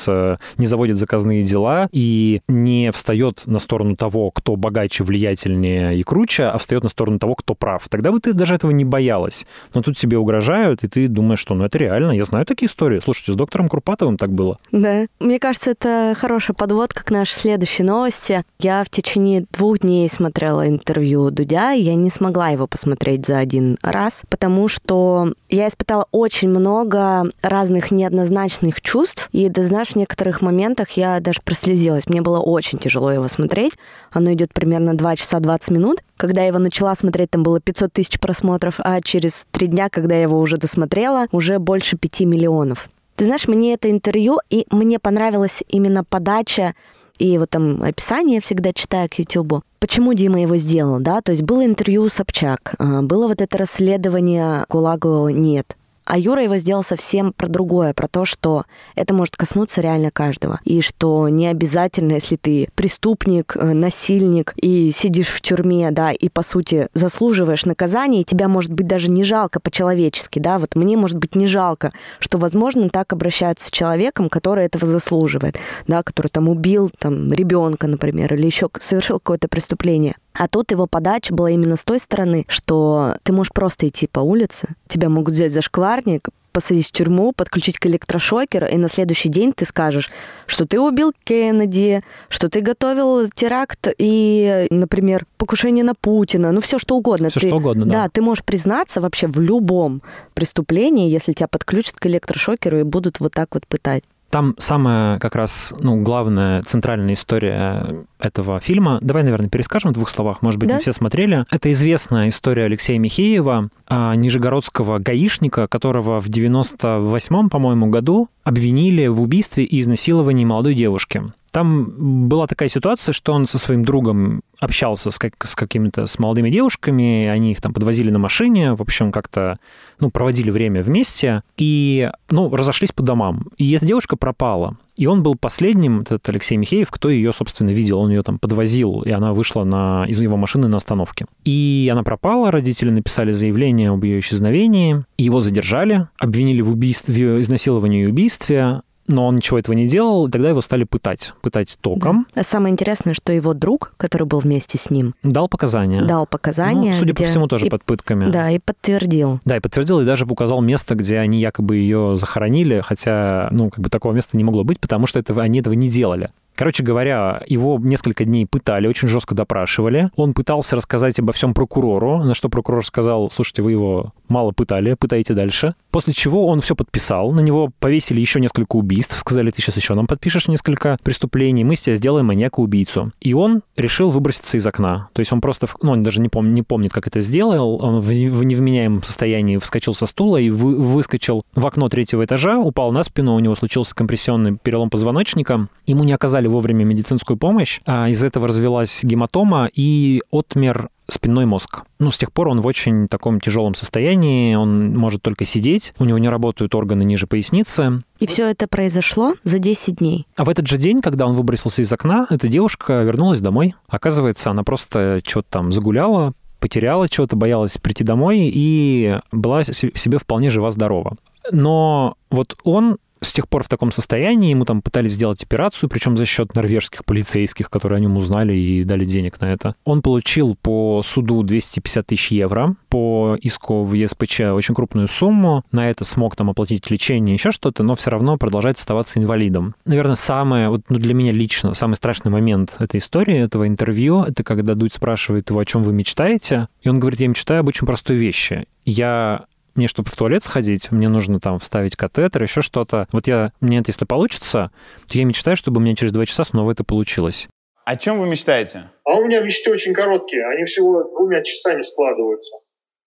не заводит заказные дела и не встает на сторону того, кто богаче, влиятельнее и круче, а встает на сторону того, кто прав. Тогда бы ты даже этого не боялась. Но тут тебе угрожают, и ты думаешь, что ну это реально. Я знаю такие истории. Слушайте, с доктором Курпатовым так было. Да. Мне кажется, это хорошая подводка к нашей следующей новости. Я в течение двух дней смотрела интервью Дудя, я не смогла его посмотреть за один раз, потому что я испытала очень много разных неоднозначных чувств, и, ты знаешь, в некоторых моментах я даже прослезилась. Мне было очень тяжело его смотреть. Оно идет примерно 2 часа 20 минут. Когда я его начала смотреть, там было 500 тысяч просмотров, а через три дня, когда я его уже досмотрела, уже больше 5 миллионов. Ты знаешь, мне это интервью, и мне понравилась именно подача и вот там описание всегда читаю к Ютубу. Почему Дима его сделал, да? То есть было интервью Собчак, а, было вот это расследование ГУЛАГу «Нет». А Юра его сделал совсем про другое, про то, что это может коснуться реально каждого. И что не обязательно, если ты преступник, э, насильник и сидишь в тюрьме, да, и по сути заслуживаешь наказания, и тебя может быть даже не жалко по-человечески, да, вот мне может быть не жалко, что, возможно, так обращаются с человеком, который этого заслуживает, да, который там убил там ребенка, например, или еще совершил какое-то преступление. А тут его подача была именно с той стороны, что ты можешь просто идти по улице, тебя могут взять за шкварник, посадить в тюрьму, подключить к электрошокеру, и на следующий день ты скажешь, что ты убил Кеннеди, что ты готовил теракт и, например, покушение на Путина, ну все что угодно. Все ты, что угодно, да. Да, ты можешь признаться вообще в любом преступлении, если тебя подключат к электрошокеру и будут вот так вот пытать. Там самая как раз, ну, главная центральная история этого фильма. Давай, наверное, перескажем в двух словах. Может быть, да? не все смотрели. Это известная история Алексея Михеева, а, нижегородского гаишника, которого в 98-м, по-моему, году обвинили в убийстве и изнасиловании молодой девушки. Там была такая ситуация, что он со своим другом общался с, как, с какими-то с молодыми девушками, они их там подвозили на машине, в общем, как-то ну, проводили время вместе и ну, разошлись по домам. И эта девушка пропала. И он был последним, этот Алексей Михеев, кто ее, собственно, видел. Он ее там подвозил, и она вышла на, из его машины на остановке. И она пропала, родители написали заявление об ее исчезновении, его задержали, обвинили в, убийстве, в изнасиловании и убийстве, но он ничего этого не делал, и тогда его стали пытать, пытать током. Да. А самое интересное, что его друг, который был вместе с ним, дал показания. Дал показания. Ну, судя где... по всему, тоже и... под пытками. Да, и подтвердил. Да, и подтвердил, и даже указал место, где они якобы ее захоронили, хотя, ну, как бы такого места не могло быть, потому что этого, они этого не делали. Короче говоря, его несколько дней пытали, очень жестко допрашивали. Он пытался рассказать обо всем прокурору, на что прокурор сказал, слушайте, вы его мало пытали, пытайте дальше. После чего он все подписал, на него повесили еще несколько убийств, сказали, ты сейчас еще нам подпишешь несколько преступлений, мы из тебя сделаем маньяка-убийцу. И он решил выброситься из окна. То есть он просто, ну, он даже не, пом- не помнит, как это сделал, он в, в невменяемом состоянии вскочил со стула и вы, выскочил в окно третьего этажа, упал на спину, у него случился компрессионный перелом позвоночника, ему не оказали оказали вовремя медицинскую помощь, а из этого развелась гематома и отмер спинной мозг. Ну, с тех пор он в очень таком тяжелом состоянии, он может только сидеть, у него не работают органы ниже поясницы. И все это произошло за 10 дней. А в этот же день, когда он выбросился из окна, эта девушка вернулась домой. Оказывается, она просто что-то там загуляла, потеряла что-то, боялась прийти домой и была себе вполне жива-здорова. Но вот он с тех пор в таком состоянии, ему там пытались сделать операцию, причем за счет норвежских полицейских, которые о нем узнали и дали денег на это. Он получил по суду 250 тысяч евро, по иску в ЕСПЧ очень крупную сумму, на это смог там оплатить лечение, еще что-то, но все равно продолжает оставаться инвалидом. Наверное, самое, вот ну, для меня лично, самый страшный момент этой истории, этого интервью, это когда Дудь спрашивает его, о чем вы мечтаете, и он говорит, я мечтаю об очень простой вещи. Я мне, чтобы в туалет сходить, мне нужно там вставить катетер, еще что-то. Вот я, мне это, если получится, то я мечтаю, чтобы у меня через два часа снова это получилось. О чем вы мечтаете? А у меня мечты очень короткие. Они всего двумя часами складываются.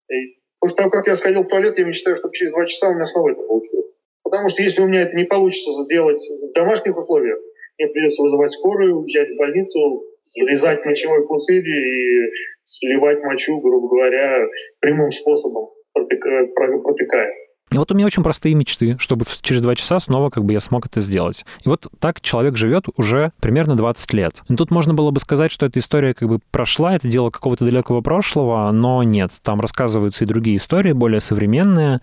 И после того, как я сходил в туалет, я мечтаю, чтобы через два часа у меня снова это получилось. Потому что если у меня это не получится сделать в домашних условиях, мне придется вызывать скорую, взять в больницу, зарезать мочевой пузырь и сливать мочу, грубо говоря, прямым способом протыкая. И вот у меня очень простые мечты, чтобы через два часа снова как бы я смог это сделать. И вот так человек живет уже примерно 20 лет. И тут можно было бы сказать, что эта история как бы прошла, это дело какого-то далекого прошлого, но нет. Там рассказываются и другие истории, более современные,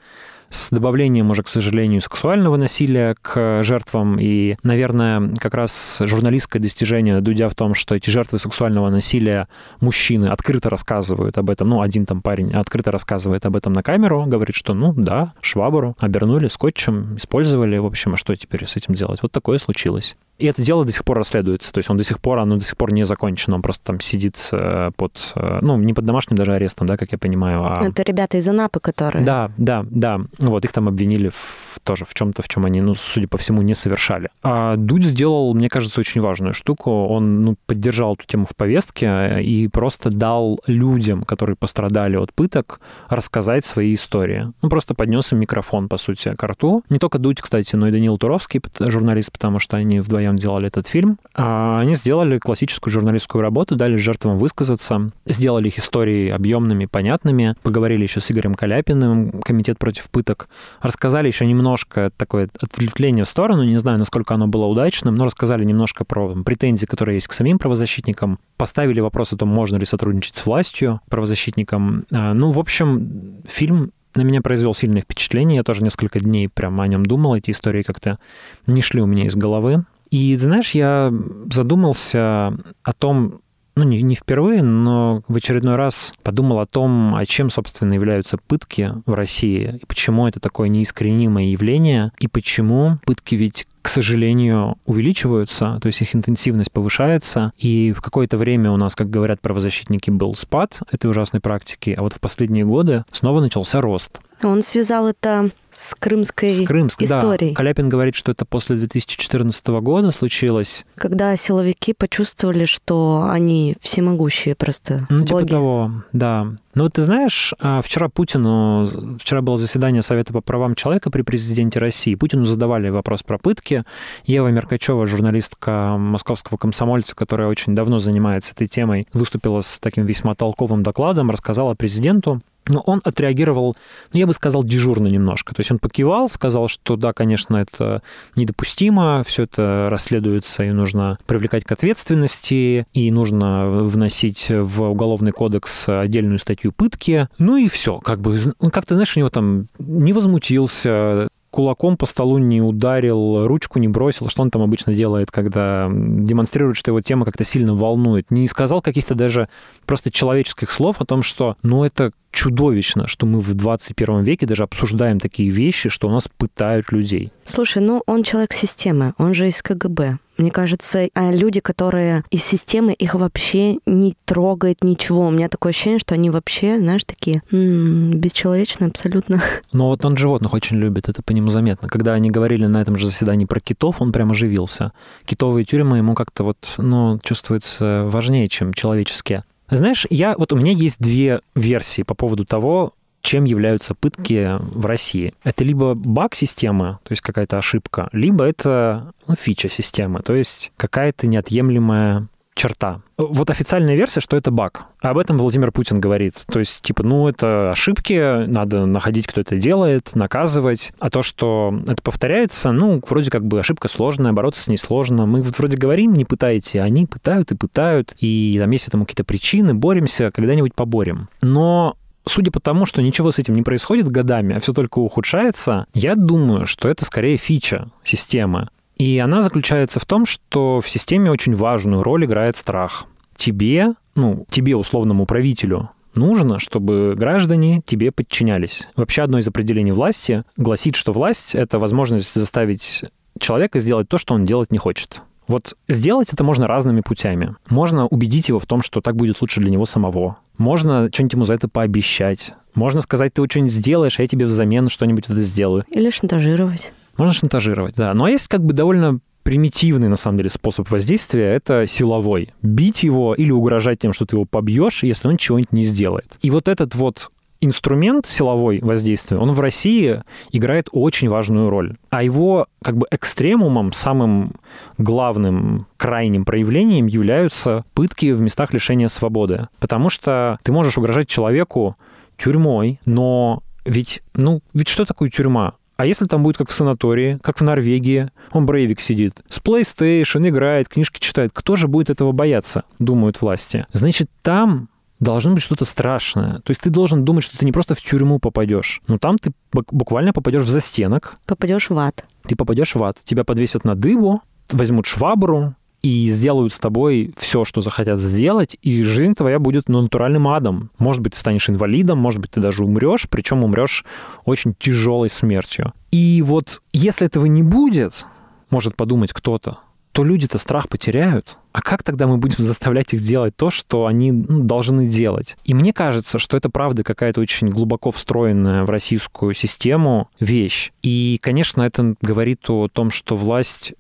с добавлением уже, к сожалению, сексуального насилия к жертвам. И, наверное, как раз журналистское достижение Дудя в том, что эти жертвы сексуального насилия мужчины открыто рассказывают об этом. Ну, один там парень открыто рассказывает об этом на камеру, говорит, что, ну, да, швабру обернули скотчем, использовали, в общем, а что теперь с этим делать? Вот такое случилось. И это дело до сих пор расследуется. То есть он до сих пор, оно до сих пор не закончено. Он просто там сидит э, под, э, ну, не под домашним даже арестом, да, как я понимаю. А... Это ребята из Анапы, которые... Да, да, да. Вот их там обвинили в, тоже в чем-то, в чем они, ну, судя по всему, не совершали. А Дудь сделал, мне кажется, очень важную штуку. Он ну, поддержал эту тему в повестке э, и просто дал людям, которые пострадали от пыток, рассказать свои истории. Ну, просто поднес им микрофон, по сути, к рту. Не только Дудь, кстати, но и Данил Туровский, журналист, потому что они вдвоем вдвоем делали этот фильм. А они сделали классическую журналистскую работу, дали жертвам высказаться, сделали их истории объемными, понятными, поговорили еще с Игорем Каляпиным, комитет против пыток, рассказали еще немножко такое отвлечение в сторону, не знаю, насколько оно было удачным, но рассказали немножко про претензии, которые есть к самим правозащитникам, поставили вопрос о том, можно ли сотрудничать с властью правозащитникам. А, ну, в общем, фильм на меня произвел сильное впечатление. Я тоже несколько дней прямо о нем думал. Эти истории как-то не шли у меня из головы. И, знаешь, я задумался о том, ну, не, не впервые, но в очередной раз подумал о том, о чем, собственно, являются пытки в России, и почему это такое неискоренимое явление, и почему пытки ведь к сожалению, увеличиваются, то есть их интенсивность повышается, и в какое-то время у нас, как говорят правозащитники, был спад этой ужасной практики, а вот в последние годы снова начался рост. Он связал это с крымской с Крымской, историей. Да. Каляпин говорит, что это после 2014 года случилось. Когда силовики почувствовали, что они всемогущие просто Ну, боги. типа того, да. Ну вот ты знаешь, а, вчера Путину, вчера было заседание Совета по правам человека при президенте России, Путину задавали вопрос про пытки. Ева Меркачева, журналистка московского комсомольца, которая очень давно занимается этой темой, выступила с таким весьма толковым докладом, рассказала президенту но он отреагировал, ну, я бы сказал, дежурно немножко. То есть он покивал, сказал, что да, конечно, это недопустимо, все это расследуется, и нужно привлекать к ответственности, и нужно вносить в уголовный кодекс отдельную статью пытки. Ну и все. Как бы, ну, как ты знаешь, у него там не возмутился, кулаком по столу не ударил, ручку не бросил, что он там обычно делает, когда демонстрирует, что его тема как-то сильно волнует. Не сказал каких-то даже просто человеческих слов о том, что, ну, это чудовищно, что мы в 21 веке даже обсуждаем такие вещи, что у нас пытают людей. Слушай, ну он человек системы, он же из КГБ. Мне кажется, а люди, которые из системы, их вообще не трогает ничего. У меня такое ощущение, что они вообще, знаешь, такие м-м, бесчеловечные абсолютно. Но вот он животных очень любит, это по нему заметно. Когда они говорили на этом же заседании про китов, он прямо оживился. Китовые тюрьмы ему как-то вот, ну, чувствуется важнее, чем человеческие. Знаешь, я вот у меня есть две версии по поводу того, чем являются пытки в России. Это либо баг системы, то есть какая-то ошибка, либо это ну, фича системы, то есть какая-то неотъемлемая черта. Вот официальная версия, что это баг. Об этом Владимир Путин говорит. То есть, типа, ну, это ошибки, надо находить, кто это делает, наказывать. А то, что это повторяется, ну, вроде как бы ошибка сложная, бороться с ней сложно. Мы вот вроде говорим, не пытайте, они пытают и пытают. И там есть этому какие-то причины, боремся, когда-нибудь поборем. Но судя по тому, что ничего с этим не происходит годами, а все только ухудшается, я думаю, что это скорее фича системы. И она заключается в том, что в системе очень важную роль играет страх. Тебе, ну, тебе, условному правителю, нужно, чтобы граждане тебе подчинялись. Вообще одно из определений власти гласит, что власть — это возможность заставить человека сделать то, что он делать не хочет. Вот сделать это можно разными путями. Можно убедить его в том, что так будет лучше для него самого. Можно что-нибудь ему за это пообещать. Можно сказать, ты что-нибудь сделаешь, а я тебе взамен что-нибудь это сделаю. Или шантажировать. Можно шантажировать, да. Но есть как бы довольно примитивный, на самом деле, способ воздействия — это силовой. Бить его или угрожать тем, что ты его побьешь, если он чего-нибудь не сделает. И вот этот вот инструмент силовой воздействия, он в России играет очень важную роль. А его как бы экстремумом, самым главным крайним проявлением являются пытки в местах лишения свободы. Потому что ты можешь угрожать человеку тюрьмой, но ведь, ну, ведь что такое тюрьма? А если там будет как в санатории, как в Норвегии, он Брейвик сидит, с PlayStation играет, книжки читает, кто же будет этого бояться, думают власти. Значит, там должно быть что-то страшное. То есть ты должен думать, что ты не просто в тюрьму попадешь, но там ты буквально попадешь в застенок. Попадешь в ад. Ты попадешь в ад. Тебя подвесят на дыбу, возьмут швабру, и сделают с тобой все, что захотят сделать, и жизнь твоя будет ну, натуральным адом. Может быть, ты станешь инвалидом, может быть, ты даже умрешь, причем умрешь очень тяжелой смертью. И вот если этого не будет, может подумать кто-то, то люди-то страх потеряют. А как тогда мы будем заставлять их делать то, что они ну, должны делать? И мне кажется, что это правда какая-то очень глубоко встроенная в российскую систему вещь. И, конечно, это говорит о том, что власть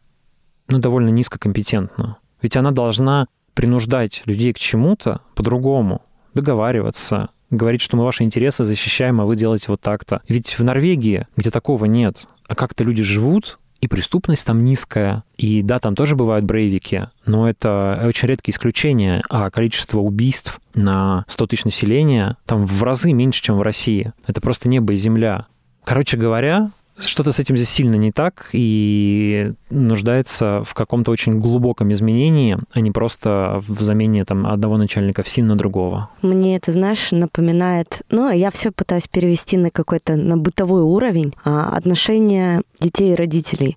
ну, довольно низкокомпетентна. Ведь она должна принуждать людей к чему-то по-другому, договариваться, говорить, что мы ваши интересы защищаем, а вы делаете вот так-то. Ведь в Норвегии, где такого нет, а как-то люди живут, и преступность там низкая, и да, там тоже бывают брейвики, но это очень редкие исключения, а количество убийств на 100 тысяч населения там в разы меньше, чем в России. Это просто небо и земля. Короче говоря, что-то с этим здесь сильно не так и нуждается в каком-то очень глубоком изменении, а не просто в замене там, одного начальника в СИН на другого. Мне это, знаешь, напоминает... Ну, я все пытаюсь перевести на какой-то на бытовой уровень а, отношения детей и родителей.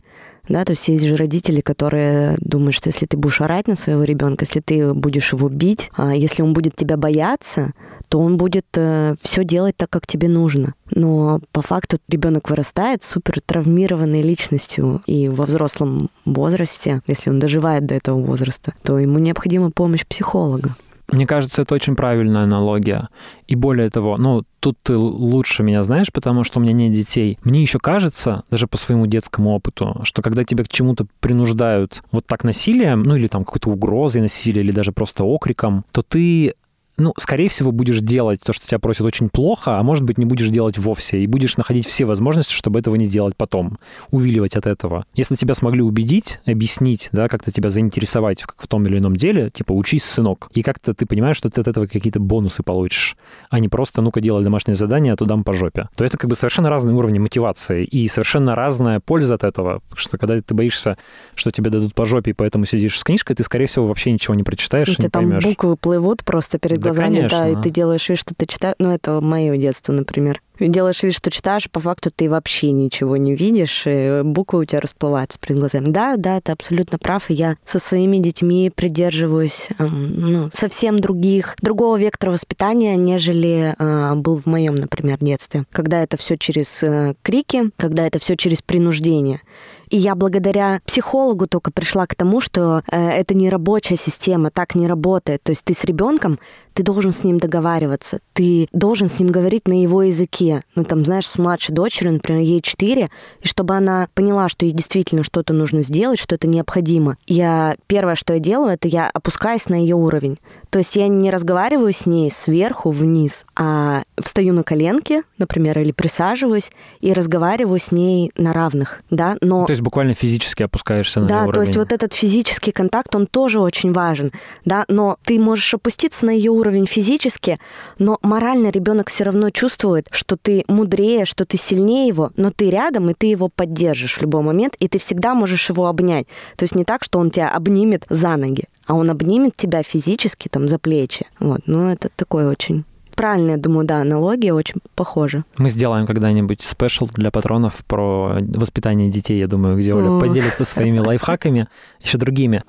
Да, то есть есть же родители, которые думают, что если ты будешь орать на своего ребенка, если ты будешь его бить, а если он будет тебя бояться, то он будет э, все делать так, как тебе нужно. Но по факту ребенок вырастает супер травмированной личностью, и во взрослом возрасте, если он доживает до этого возраста, то ему необходима помощь психолога. Мне кажется, это очень правильная аналогия. И более того, ну, тут ты лучше меня знаешь, потому что у меня нет детей. Мне еще кажется, даже по своему детскому опыту, что когда тебя к чему-то принуждают вот так насилием, ну или там какой-то угрозой насилия, или даже просто окриком, то ты ну, скорее всего, будешь делать то, что тебя просят очень плохо, а может быть, не будешь делать вовсе, и будешь находить все возможности, чтобы этого не делать потом, увиливать от этого. Если тебя смогли убедить, объяснить, да, как-то тебя заинтересовать в, том или ином деле, типа, учись, сынок, и как-то ты понимаешь, что ты от этого какие-то бонусы получишь, а не просто, ну-ка, делай домашнее задание, а то дам по жопе, то это как бы совершенно разные уровни мотивации и совершенно разная польза от этого, потому что когда ты боишься, что тебе дадут по жопе, и поэтому сидишь с книжкой, ты, скорее всего, вообще ничего не прочитаешь, и не там поймешь. буквы плывут просто перед глазами, конечно. да, и ты делаешь вид, что ты читаешь. Ну, это мое детство, например. Делаешь вид, что читаешь, а по факту ты вообще ничего не видишь, и буквы у тебя расплываются перед глазами. Да, да, ты абсолютно прав, и я со своими детьми придерживаюсь ну, совсем других, другого вектора воспитания, нежели э, был в моем, например, детстве. Когда это все через э, крики, когда это все через принуждение. И я благодаря психологу только пришла к тому, что э, это не рабочая система, так не работает. То есть ты с ребенком, ты должен с ним договариваться, ты должен с ним говорить на его языке. Ну, там, знаешь, с младшей дочерью, например, ей 4, и чтобы она поняла, что ей действительно что-то нужно сделать, что это необходимо. Я первое, что я делаю, это я опускаюсь на ее уровень. То есть я не разговариваю с ней сверху вниз, а встаю на коленки, например, или присаживаюсь и разговариваю с ней на равных, да, но... То есть буквально физически опускаешься на Да, уровень. то есть вот этот физический контакт, он тоже очень важен, да, но ты можешь опуститься на ее уровень физически, но морально ребенок все равно чувствует, что ты мудрее, что ты сильнее его, но ты рядом, и ты его поддержишь в любой момент, и ты всегда можешь его обнять. То есть не так, что он тебя обнимет за ноги, а он обнимет тебя физически там за плечи. Вот, ну это такой очень правильная, думаю, да, аналогия очень похожа. Мы сделаем когда-нибудь спешл для патронов про воспитание детей, я думаю, где Оля поделится своими лайфхаками, еще другими.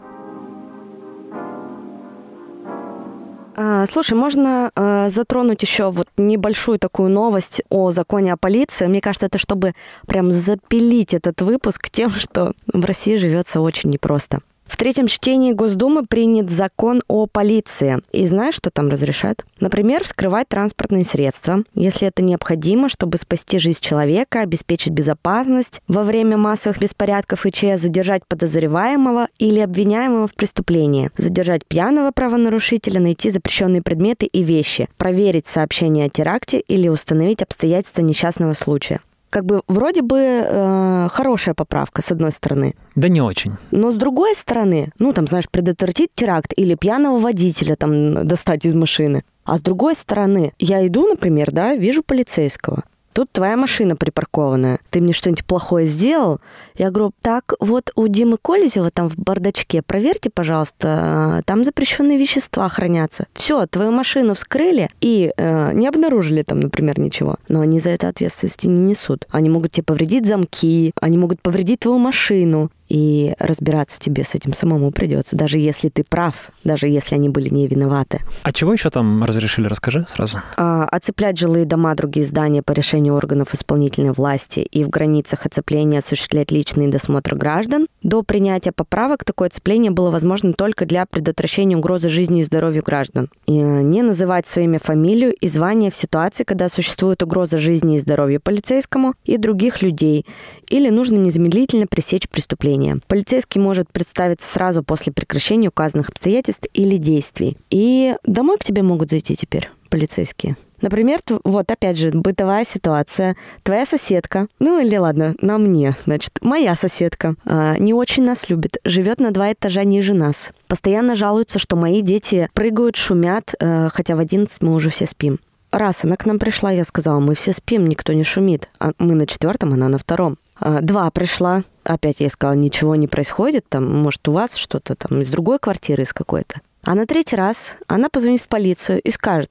А, Слушай, можно э, затронуть еще вот небольшую такую новость о законе о полиции. Мне кажется, это чтобы прям запилить этот выпуск тем, что в России живется очень непросто. В третьем чтении Госдумы принят закон о полиции. И знаешь, что там разрешат? Например, вскрывать транспортные средства, если это необходимо, чтобы спасти жизнь человека, обеспечить безопасность во время массовых беспорядков и ЧС, задержать подозреваемого или обвиняемого в преступлении, задержать пьяного правонарушителя, найти запрещенные предметы и вещи, проверить сообщение о теракте или установить обстоятельства несчастного случая. Как бы вроде бы э, хорошая поправка, с одной стороны. Да не очень. Но с другой стороны, ну там, знаешь, предотвратить теракт или пьяного водителя там достать из машины. А с другой стороны, я иду, например, да, вижу полицейского. Тут твоя машина припаркованная. Ты мне что-нибудь плохое сделал? Я говорю, так, вот у Димы Колезева там в бардачке, проверьте, пожалуйста, там запрещенные вещества хранятся. Все, твою машину вскрыли и э, не обнаружили там, например, ничего. Но они за это ответственности не несут. Они могут тебе повредить замки, они могут повредить твою машину. И разбираться тебе с этим самому придется, даже если ты прав, даже если они были не виноваты. А чего еще там разрешили, расскажи сразу. А, оцеплять жилые дома, другие здания по решению органов исполнительной власти и в границах оцепления осуществлять личный досмотр граждан. До принятия поправок такое оцепление было возможно только для предотвращения угрозы жизни и здоровью граждан. И э, не называть свое имя, фамилию и звание в ситуации, когда существует угроза жизни и здоровью полицейскому и других людей, или нужно незамедлительно пресечь преступление. Полицейский может представиться сразу после прекращения указанных обстоятельств или действий. И домой к тебе могут зайти теперь полицейские. Например, вот опять же, бытовая ситуация. Твоя соседка, ну или ладно, на мне, значит, моя соседка, а, не очень нас любит, живет на два этажа ниже нас. Постоянно жалуется, что мои дети прыгают, шумят, э, хотя в 11 мы уже все спим. Раз она к нам пришла, я сказала, мы все спим, никто не шумит. А мы на четвертом, она на втором. А, Два пришла, опять я сказала, ничего не происходит, там, может, у вас что-то там из другой квартиры, из какой-то. А на третий раз она позвонит в полицию и скажет,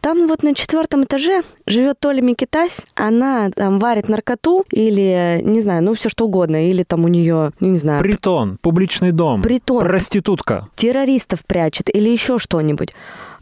там вот на четвертом этаже живет Толя Микитась, она там варит наркоту или, не знаю, ну все что угодно, или там у нее, ну, не знаю, Притон, публичный дом, притон, проститутка. террористов прячет или еще что-нибудь.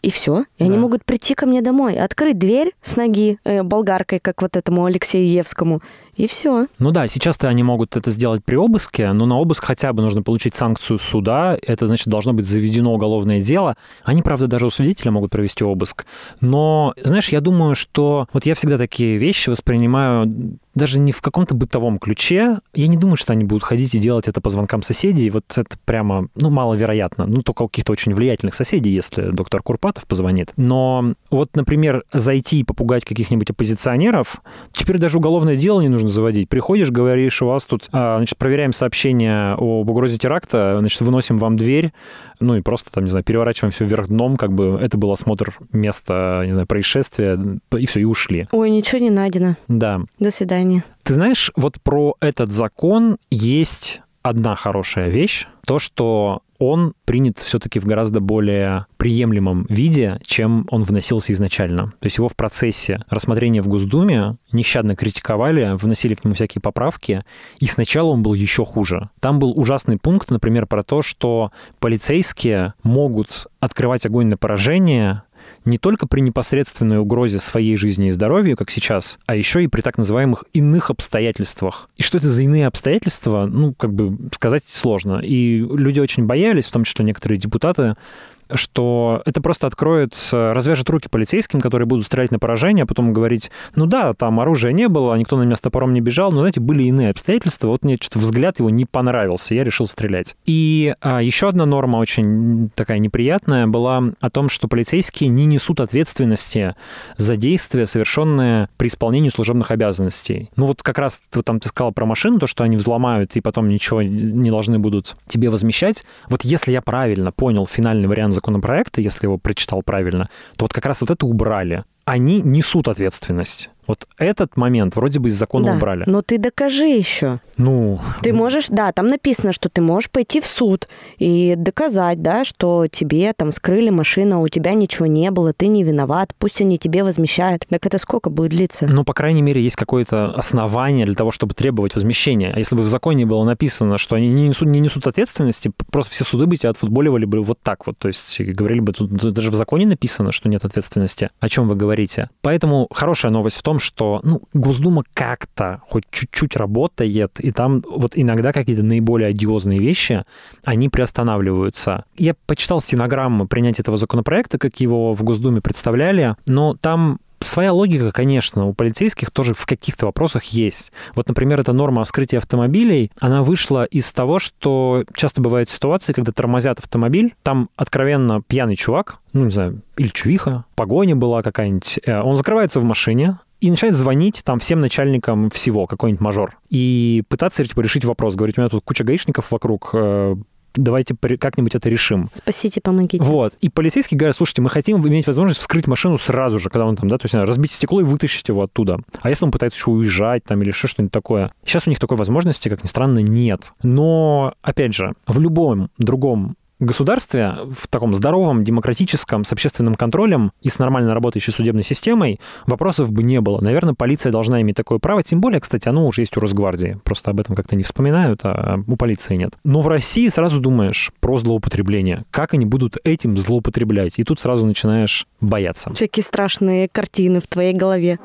И все. И они Да. могут прийти ко мне домой, открыть дверь с ноги э, болгаркой, как вот этому Алексею Евскому, и все. Ну да, сейчас-то они могут это сделать при обыске, но на обыск хотя бы нужно получить санкцию суда. Это, значит, должно быть заведено уголовное дело. Они, правда, даже у свидетеля могут провести обыск. Но, знаешь, я думаю, что вот я всегда такие вещи воспринимаю даже не в каком-то бытовом ключе. Я не думаю, что они будут ходить и делать это по звонкам соседей. Вот это прямо, ну, маловероятно. Ну, только у каких-то очень влиятельных соседей, если доктор Курпатов позвонит. Но вот, например, зайти и попугать каких-нибудь оппозиционеров, теперь даже уголовное дело не нужно заводить. Приходишь, говоришь, у вас тут, а, значит, проверяем сообщение об угрозе теракта, значит, выносим вам дверь, ну и просто там, не знаю, переворачиваем все вверх дном, как бы это был осмотр места, не знаю, происшествия, и все, и ушли. Ой, ничего не найдено. Да. До свидания. Ты знаешь, вот про этот закон есть одна хорошая вещь, то, что он принят все-таки в гораздо более приемлемом виде, чем он вносился изначально. То есть его в процессе рассмотрения в Госдуме нещадно критиковали, вносили к нему всякие поправки, и сначала он был еще хуже. Там был ужасный пункт, например, про то, что полицейские могут открывать огонь на поражение не только при непосредственной угрозе своей жизни и здоровью, как сейчас, а еще и при так называемых иных обстоятельствах. И что это за иные обстоятельства, ну, как бы сказать сложно. И люди очень боялись, в том числе некоторые депутаты, что это просто откроет, развяжет руки полицейским, которые будут стрелять на поражение, а потом говорить, ну да, там оружия не было, никто на меня с топором не бежал, но, знаете, были иные обстоятельства, вот мне что-то взгляд его не понравился, я решил стрелять. И а, еще одна норма очень такая неприятная была о том, что полицейские не несут ответственности за действия, совершенные при исполнении служебных обязанностей. Ну вот как раз ты, там ты сказал про машину, то, что они взломают и потом ничего не должны будут тебе возмещать. Вот если я правильно понял финальный вариант законопроекта, если его прочитал правильно, то вот как раз вот это убрали. Они несут ответственность. Вот этот момент вроде бы из закона да, убрали. Но ты докажи еще. Ну, Ты можешь, да, там написано, что ты можешь пойти в суд и доказать, да, что тебе там вскрыли машину, а у тебя ничего не было, ты не виноват, пусть они тебе возмещают. Так это сколько будет длиться? ну, по крайней мере, есть какое-то основание для того, чтобы требовать возмещения. А если бы в законе было написано, что они не несут, не несут ответственности, просто все суды бы тебя отфутболивали бы вот так вот. То есть говорили бы, тут даже в законе написано, что нет ответственности. О чем вы говорите? Поэтому хорошая новость в том, что ну, Госдума как-то хоть чуть-чуть работает, и там вот иногда какие-то наиболее одиозные вещи, они приостанавливаются. Я почитал стенограммы принятия этого законопроекта, как его в Госдуме представляли, но там Своя логика, конечно, у полицейских тоже в каких-то вопросах есть. Вот, например, эта норма о вскрытии автомобилей, она вышла из того, что часто бывают ситуации, когда тормозят автомобиль, там откровенно пьяный чувак, ну, не знаю, или чувиха, погоня была какая-нибудь, э, он закрывается в машине, и начинает звонить там всем начальникам всего, какой-нибудь мажор, и пытаться типа, решить вопрос. Говорить, у меня тут куча гаишников вокруг, э, давайте как-нибудь это решим. Спасите, помогите. Вот. И полицейские говорят, слушайте, мы хотим иметь возможность вскрыть машину сразу же, когда он там, да, то есть разбить стекло и вытащить его оттуда. А если он пытается еще уезжать там или еще что-нибудь такое? Сейчас у них такой возможности, как ни странно, нет. Но, опять же, в любом другом государстве, в таком здоровом, демократическом, с общественным контролем и с нормально работающей судебной системой вопросов бы не было. Наверное, полиция должна иметь такое право. Тем более, кстати, оно уже есть у Росгвардии. Просто об этом как-то не вспоминают, а у полиции нет. Но в России сразу думаешь про злоупотребление. Как они будут этим злоупотреблять? И тут сразу начинаешь бояться. Всякие страшные картины в твоей голове.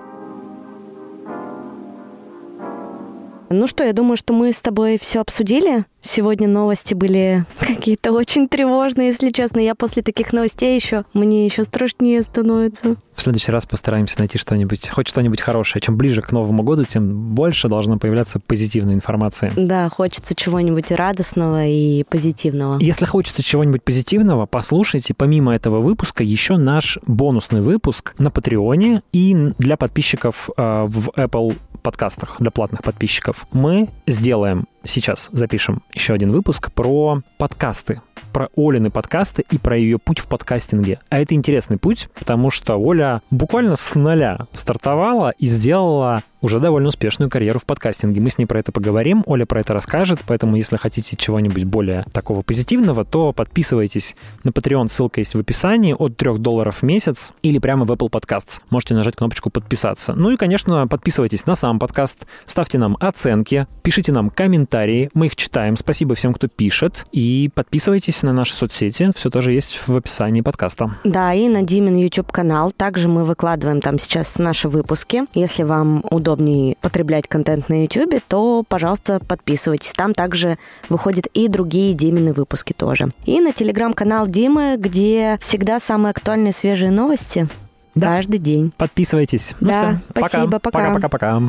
Ну что, я думаю, что мы с тобой все обсудили. Сегодня новости были какие-то очень тревожные, если честно. Я после таких новостей еще, мне еще страшнее становится. В следующий раз постараемся найти что-нибудь, хоть что-нибудь хорошее. Чем ближе к Новому году, тем больше должно появляться позитивной информации. Да, хочется чего-нибудь радостного и позитивного. Если хочется чего-нибудь позитивного, послушайте помимо этого выпуска еще наш бонусный выпуск на Патреоне и для подписчиков э, в Apple подкастах, для платных подписчиков. Мы сделаем сейчас запишем еще один выпуск про подкасты, про Олины подкасты и про ее путь в подкастинге. А это интересный путь, потому что Оля буквально с нуля стартовала и сделала уже довольно успешную карьеру в подкастинге. Мы с ней про это поговорим, Оля про это расскажет, поэтому если хотите чего-нибудь более такого позитивного, то подписывайтесь на Patreon, ссылка есть в описании, от 3 долларов в месяц или прямо в Apple Podcasts. Можете нажать кнопочку «Подписаться». Ну и, конечно, подписывайтесь на сам подкаст, ставьте нам оценки, пишите нам комментарии, мы их читаем. Спасибо всем, кто пишет, и подписывайтесь на наши соцсети, все тоже есть в описании подкаста. Да, и на Димин YouTube-канал. Также мы выкладываем там сейчас наши выпуски. Если вам удобнее потреблять контент на YouTube, то, пожалуйста, подписывайтесь. Там также выходят и другие Димины выпуски тоже. И на телеграм-канал Димы, где всегда самые актуальные свежие новости. Да. Каждый день. Подписывайтесь. Ну да, все. спасибо, пока. Пока-пока-пока.